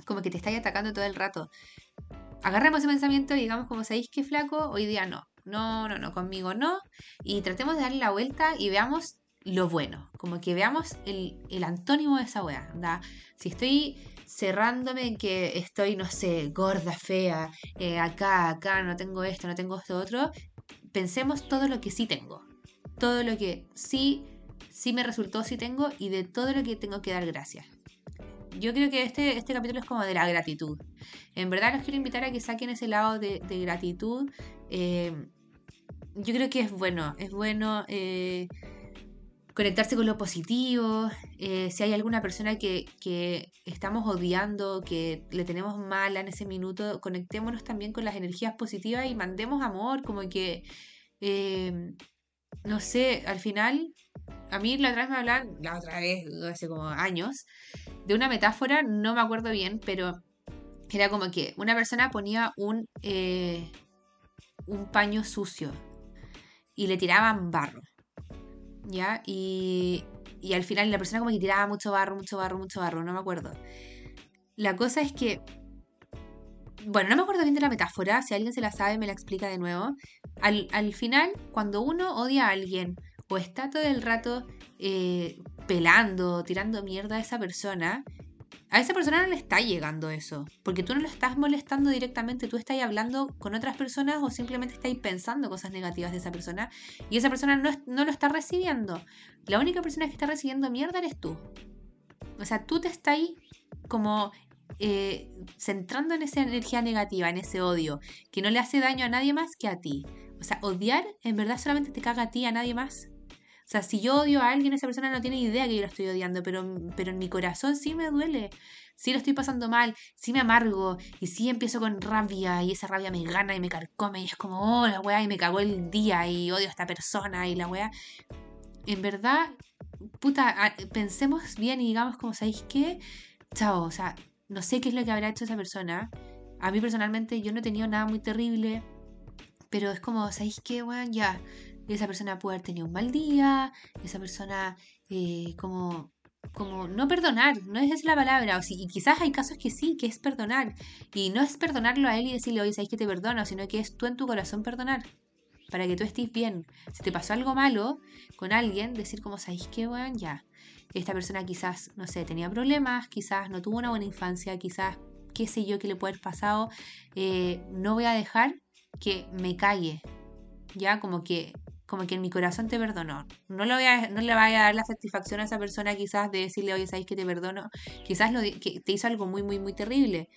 como que te estáis atacando todo el rato agarremos ese pensamiento y digamos como sabéis que flaco, hoy día no. No, no, no, conmigo no. Y tratemos de darle la vuelta y veamos lo bueno. Como que veamos el, antónimo de esa wea. Si estoy cerrándome en que estoy, no sé, gorda, fea, eh, acá, acá, no tengo esto, no tengo esto otro, pensemos todo lo que sí tengo. Todo lo que sí, sí me resultó, sí tengo y de todo lo que tengo que dar gracias yo creo que este, este capítulo es como de la gratitud. En verdad los quiero invitar a que saquen ese lado de, gratitud. Eh, yo creo que es bueno, es bueno eh, conectarse con lo positivo. Eh, si hay alguna persona que, que, estamos odiando, que le tenemos mala en ese minuto, conectémonos también con las energías positivas y mandemos amor, como que, no sé, al final, a mí la otra vez me hablan, la otra vez, hace como años, de una metáfora, no me acuerdo bien, pero era como que una persona ponía un, eh, un paño sucio y le tiraban barro. ¿Ya? Y, y al final la persona como que tiraba mucho barro, mucho barro, mucho barro, no me acuerdo. La cosa es que, bueno, no me acuerdo bien de la metáfora, si alguien se la sabe me la explica de nuevo. Al, al final, cuando uno odia a alguien o está todo el rato eh, pelando, tirando mierda a esa persona, a esa persona no le está llegando eso, porque tú no lo estás molestando directamente, tú estás hablando con otras personas o simplemente estás pensando cosas negativas de esa persona y esa persona no, lo está recibiendo. La única persona que está recibiendo mierda eres tú. O sea, tú te estás como eh, centrando en esa energía negativa, en ese odio, que no le hace daño a nadie más que a ti. O sea, odiar en verdad solamente te caga a ti, a nadie más. O sea, si yo odio a alguien, esa persona no tiene idea que yo lo estoy odiando, pero, pero en mi corazón sí me duele. Sí lo estoy pasando mal, sí me amargo y sí empiezo con rabia y esa rabia me gana y me carcome y es como, oh, la weá, y me cagó el día y odio a esta persona y la weá. En verdad, puta, pensemos bien y digamos como, ¿sabéis qué? Chao, o sea, no sé qué es lo que habrá hecho esa persona. A mí personalmente yo no he tenido nada muy terrible, pero es como, ¿sabéis qué, weón? Ya, esa persona puede haber tenido un mal día, esa persona eh, como, como no perdonar, no es esa la palabra, o y quizás hay casos que sí, que es perdonar, y no es perdonarlo a él y decirle, oye, sabes que te perdono, sino que es tú en tu corazón perdonar, para que tú estés bien. Si te pasó algo malo con alguien, decir como, ¿sabéis qué, weón? Ya. esta persona quizás, no sé, tenía problemas, quizás no tuvo una buena infancia, quizás qué sé yo qué le puede haber pasado, eh, no voy a dejar que me calle, ya como que como que en mi corazón te perdono. No, lo voy a, no le vaya a dar la satisfacción a esa persona quizás de decirle, oye, ¿sabes que te perdono? Quizás lo, que te hizo algo muy, muy, muy terrible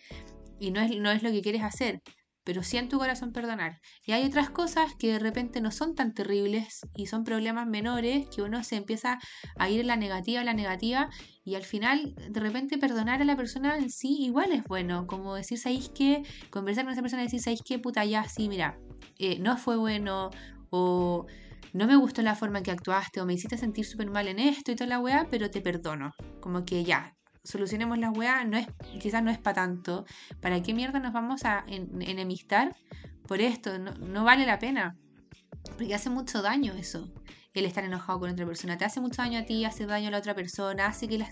y no es, no es lo que quieres hacer pero sí en tu corazón perdonar. Y hay otras cosas que de repente no son tan terribles y son problemas menores que uno se empieza a ir en la negativa, en la negativa y al final de repente perdonar a la persona en sí igual es bueno, como decir, ¿sabéis qué? Conversar con esa persona y decir, ¿sabéis qué? Puta, ya, sí, mira, eh, no fue bueno o no me gustó la forma en que actuaste o me hiciste sentir súper mal en esto y toda la weá, pero te perdono. Como que ya, solucionemos la weá, no es, quizás no es para tanto. ¿Para qué mierda nos vamos a enemistar por esto? No, vale la pena. Porque hace mucho daño eso el estar enojado con otra persona. Te hace mucho daño a ti, hace daño a la otra persona, hace que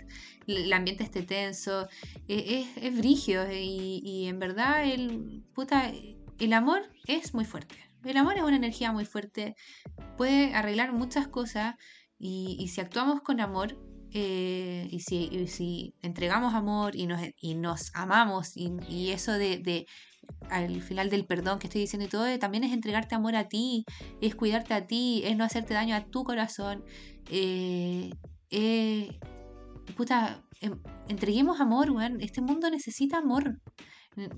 el ambiente esté tenso. E, es, es, y, y, en verdad el, puta, el amor es muy fuerte. El amor es una energía muy fuerte, puede arreglar muchas cosas y, y si actuamos con amor, eh, y, si, si, entregamos amor y nos, y nos amamos y, eso de, al final del perdón que estoy diciendo y todo, eh, también es entregarte amor a ti, es cuidarte a ti, es no hacerte daño a tu corazón. Eh, puta, em, entreguemos amor, weón. Este mundo necesita amor.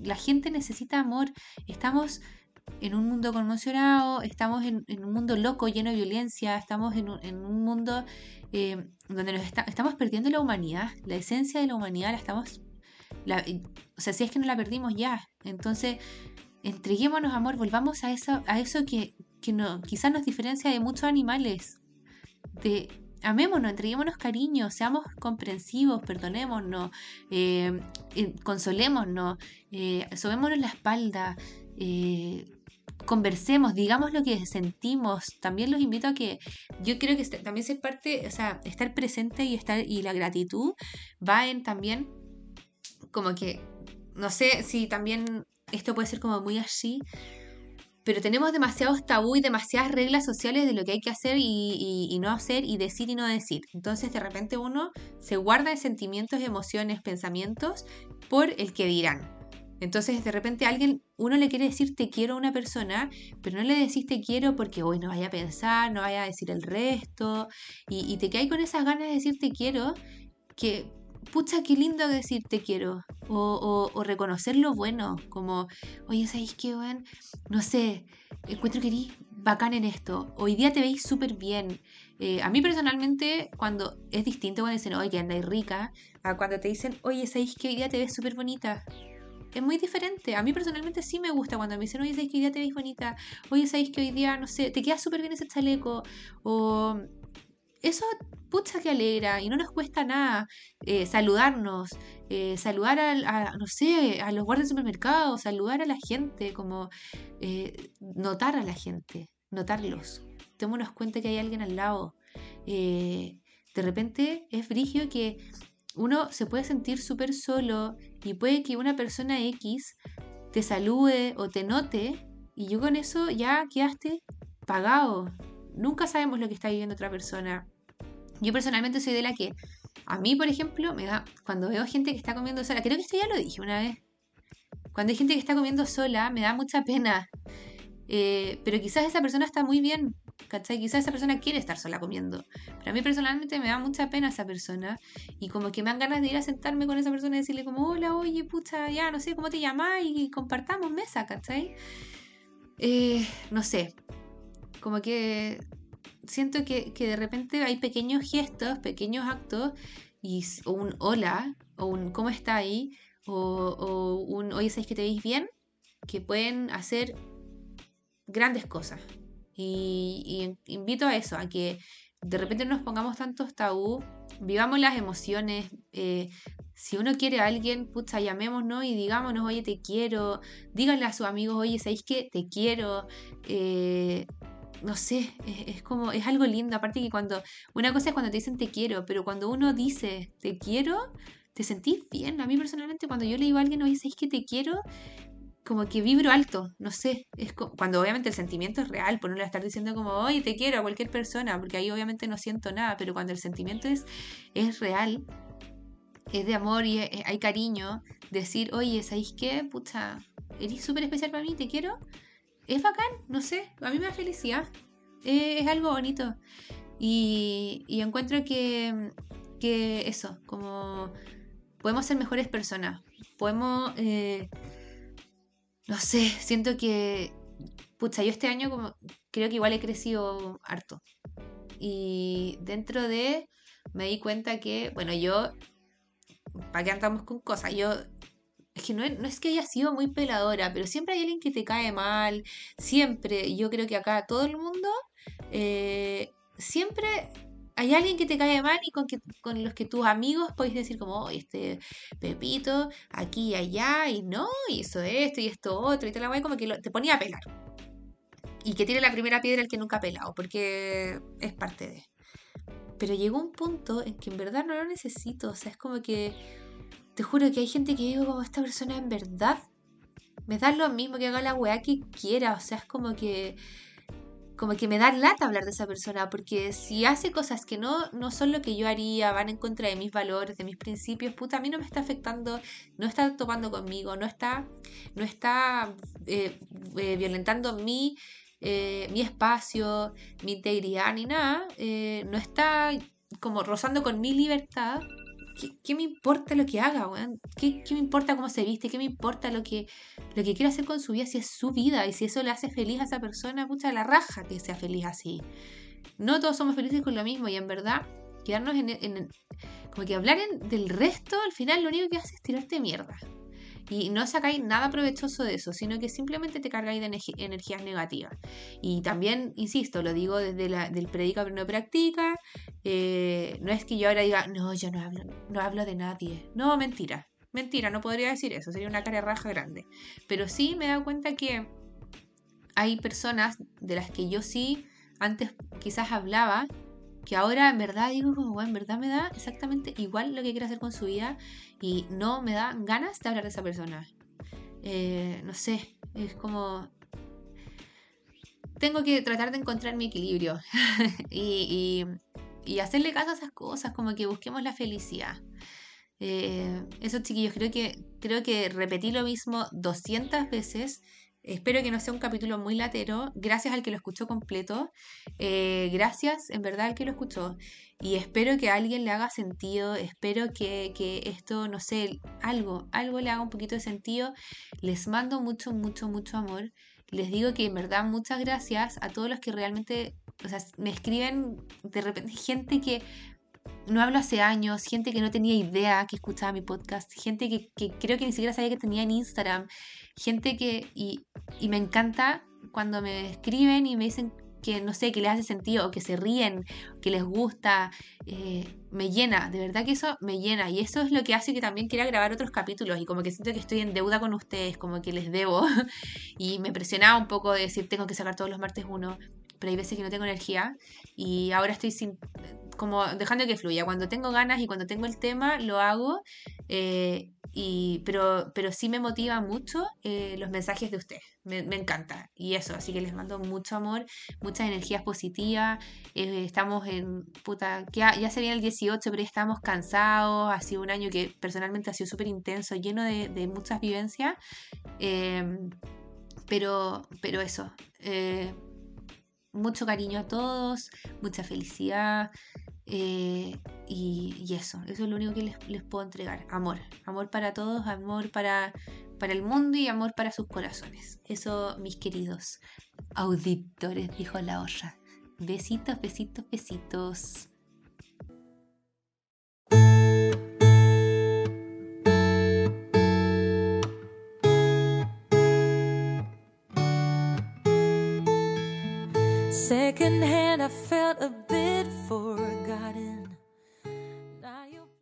La gente necesita amor. Estamos en un mundo conmocionado, estamos en, un mundo loco, lleno de violencia, estamos en un, mundo eh, donde nos estamos perdiendo la humanidad, la esencia de la humanidad la estamos, o sea, si es que no la perdimos ya, entonces entreguémonos amor, volvamos a eso, a eso que, quizás nos diferencia de muchos animales, amémonos, entreguémonos cariño, seamos comprensivos, perdonémonos, eh, consolémonos, eh, la espalda, eh, conversemos, digamos lo que sentimos. También los invito a que yo creo que también ser parte, o sea, estar presente y estar y la gratitud va en también como que no sé si también esto puede ser como muy así, pero tenemos demasiados tabú y demasiadas reglas sociales de lo que hay que hacer y, y, no hacer y decir y no decir. Entonces de repente uno se guarda de sentimientos, emociones, pensamientos por el que dirán. Entonces, de repente alguien, uno le quiere decir te quiero a una persona, pero no le decís te quiero porque hoy no vaya a pensar, no vaya a decir el resto, y, te cae con esas ganas de decir te quiero, que pucha, qué lindo decir te quiero, o, reconocer lo bueno, como, oye, ¿sabéis qué, bueno? No sé, encuentro que eres bacán en esto, hoy día te veis súper bien. Eh, a mí personalmente, cuando es distinto cuando dicen, oye, andáis rica, a cuando te dicen, oye, ¿sabéis que hoy día te ves súper bonita? Es muy diferente. A mí personalmente sí me gusta cuando me dicen, oye, ¿sabéis que hoy día te ves bonita? Oye, ¿sabéis que hoy día, no sé, te queda súper bien ese chaleco? O eso, pucha que alegra y no nos cuesta nada eh, saludarnos, eh, saludar a, no sé, a los guardias de supermercado, saludar a la gente, como eh, notar a la gente, notarlos. Démonos cuenta que hay alguien al lado. de repente es frigio que uno se puede sentir súper solo y puede que una persona X te salude o te note y yo con eso ya quedaste pagado. Nunca sabemos lo que está viviendo otra persona. Yo personalmente soy de la que a mí, por ejemplo, me da cuando veo gente que está comiendo sola, creo que esto ya lo dije una vez. Cuando hay gente que está comiendo sola, me da mucha pena. Eh, pero quizás esa persona está muy bien ¿cachai? Quizás esa persona quiere estar sola comiendo. Pero a mí personalmente me da mucha pena esa persona. Y como que me dan ganas de ir a sentarme con esa persona y decirle como, hola, oye, pucha, ya, no sé cómo te llamas y compartamos mesa, ¿cachai? Eh, no sé. Como que siento que, de repente hay pequeños gestos, pequeños actos, y un hola, o un cómo está ahí, o, o un oye, ¿sabes que te veis bien? Que pueden hacer grandes cosas. Y, invito a eso, a que de repente no nos pongamos tantos tabú, vivamos las emociones. Eh, si uno quiere a alguien, pucha, llamémonos y digámonos, oye, te quiero. Díganle a sus amigos, oye, ¿sabéis que te quiero? Eh, no sé, es, como, es algo lindo. Aparte que cuando, una cosa es cuando te dicen te quiero, pero cuando uno dice te quiero, te sentís bien. A mí personalmente, cuando yo le digo a alguien, oye, ¿sabéis que te quiero? Como que vibro alto, no sé, es cuando obviamente el sentimiento es real, por no le estar diciendo como, oye, te quiero a cualquier persona, porque ahí obviamente no siento nada, pero cuando el sentimiento es, es real, es de amor y hay cariño, decir, oye, ¿sabéis qué? Pucha, eres súper especial para mí, te quiero, es bacán, no sé, a mí me da felicidad, es, algo bonito. Y, y encuentro que, que eso, como podemos ser mejores personas, podemos... Eh, no sé, siento que, pucha, yo este año como, creo que igual he crecido harto. Y dentro de, me di cuenta que, bueno, yo, ¿para qué andamos con cosas? Yo, es que no, no es que haya sido muy peladora, pero siempre hay alguien que te cae mal, siempre, yo creo que acá todo el mundo, eh, siempre hay alguien que te cae mal y con, los que tus amigos podéis decir como, este Pepito, aquí y allá, y no, eso esto y esto otro, y te la voy como que te ponía a pelar. Y que tiene la primera piedra el que nunca ha pelado, porque es parte de. Pero llegó un punto en que en verdad no lo necesito, o sea, es como que, te juro que hay gente que digo como esta persona en verdad me da lo mismo que haga la weá que quiera, o sea, es como que como que me da lata hablar de esa persona, porque si hace cosas que no, no son lo que yo haría, van en contra de mis valores, de mis principios, puta, a mí no me está afectando, no está topando conmigo, no está, no está eh, eh, violentando mi, eh, mi espacio, mi integridad ni nada, no está como rozando con mi libertad, ¿Qué, me importa lo que haga, weón? ¿Qué, me importa cómo se viste? ¿Qué me importa lo que, lo que quiere hacer con su vida si es su vida? Y si eso le hace feliz a esa persona, pucha, la raja que sea feliz así. No todos somos felices con lo mismo y en verdad, quedarnos en... en como que hablar del resto, al final lo único que hace es tirarte mierda. Y no sacáis nada provechoso de eso, sino que simplemente te cargáis de energías negativas. Y también, insisto, lo digo desde la, del predica pero no practica. Eh, no es que yo ahora diga, no, yo no hablo, no hablo de nadie. No, mentira. Mentira, no podría decir eso, sería una cara raja grande. Pero sí me he dado cuenta que hay personas de las que yo sí antes quizás hablaba que ahora en verdad digo como, bueno, en verdad me da exactamente igual lo que quiere hacer con su vida y no me da ganas de hablar de esa persona. Eh, no sé, es como... Tengo que tratar de encontrar mi equilibrio (laughs) y, y, hacerle caso a esas cosas, como que busquemos la felicidad. Eh, eso chiquillos, creo que, creo que repetí lo mismo 200 veces Espero que no sea un capítulo muy latero. Gracias al que lo escuchó completo. Eh, gracias, en verdad, al que lo escuchó. Y espero que a alguien le haga sentido. Espero que, esto, no sé, algo, algo le haga un poquito de sentido. Les mando mucho, mucho, mucho amor. Les digo que en verdad muchas gracias a todos los que realmente, o sea, me escriben de repente gente que no hablo hace años, gente que no tenía idea que escuchaba mi podcast, gente que, creo que ni siquiera sabía que tenía en Instagram, gente que, y, y, me encanta cuando me escriben y me dicen que no sé, que les hace sentido, o que se ríen, que les gusta, eh, me llena, de verdad que eso me llena. Y eso es lo que hace que también quiera grabar otros capítulos y como que siento que estoy en deuda con ustedes, como que les debo. (laughs) y me presionaba un poco de decir, tengo que sacar todos los martes uno, pero hay veces que no tengo energía y ahora estoy sin, como dejando que fluya. Cuando tengo ganas y cuando tengo el tema, lo hago. Eh, y, pero, pero sí me motiva mucho eh, los mensajes de ustedes. Me, encanta. Y eso, así que les mando mucho amor, muchas energías positivas. Eh, estamos en. Puta, ya, ya se viene el 18, pero ya estamos cansados. Ha sido un año que personalmente ha sido súper intenso, lleno de, de muchas vivencias. Em, pero, pero eso mucho cariño a todos, mucha felicidad eh, y, eso, eso es lo único que les, puedo entregar, amor, amor para todos, amor para, para el mundo y amor para sus corazones. Eso, mis queridos auditores, dijo la olla. Besitos, besitos, besitos. second hand I felt a bit forgotten.